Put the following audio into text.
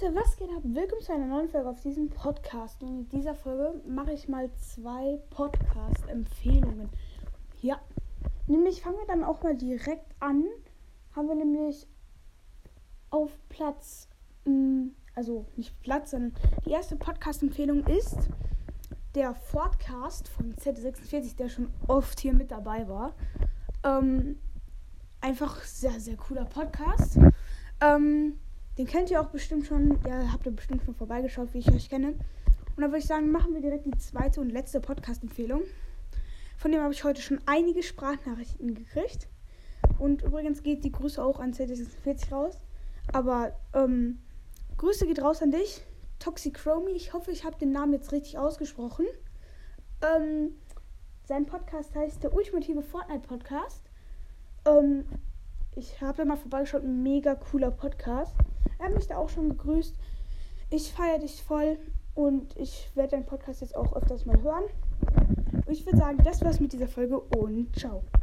Leute, was geht ab? Willkommen zu einer neuen Folge auf diesem Podcast. Und in dieser Folge mache ich mal zwei Podcast-Empfehlungen. Ja, nämlich fangen wir dann auch mal direkt an. Haben wir nämlich auf Platz, mh, also nicht Platz, sondern die erste Podcast-Empfehlung ist der Fordcast von Z46, der schon oft hier mit dabei war. Ähm, einfach sehr, sehr cooler Podcast. Ähm, den kennt ihr auch bestimmt schon. Ja, habt ihr bestimmt schon vorbeigeschaut, wie ich euch kenne. Und dann würde ich sagen, machen wir direkt die zweite und letzte Podcast-Empfehlung. Von dem habe ich heute schon einige Sprachnachrichten gekriegt. Und übrigens geht die Grüße auch an Z46 raus. Aber ähm, Grüße geht raus an dich, Toxicromy. Ich hoffe, ich habe den Namen jetzt richtig ausgesprochen. Ähm, sein Podcast heißt der ultimative Fortnite Podcast. Ähm, ich habe da mal vorbeigeschaut, ein mega cooler Podcast. Er hat mich da auch schon gegrüßt. Ich feiere dich voll und ich werde deinen Podcast jetzt auch öfters mal hören. Ich würde sagen, das war's mit dieser Folge und ciao.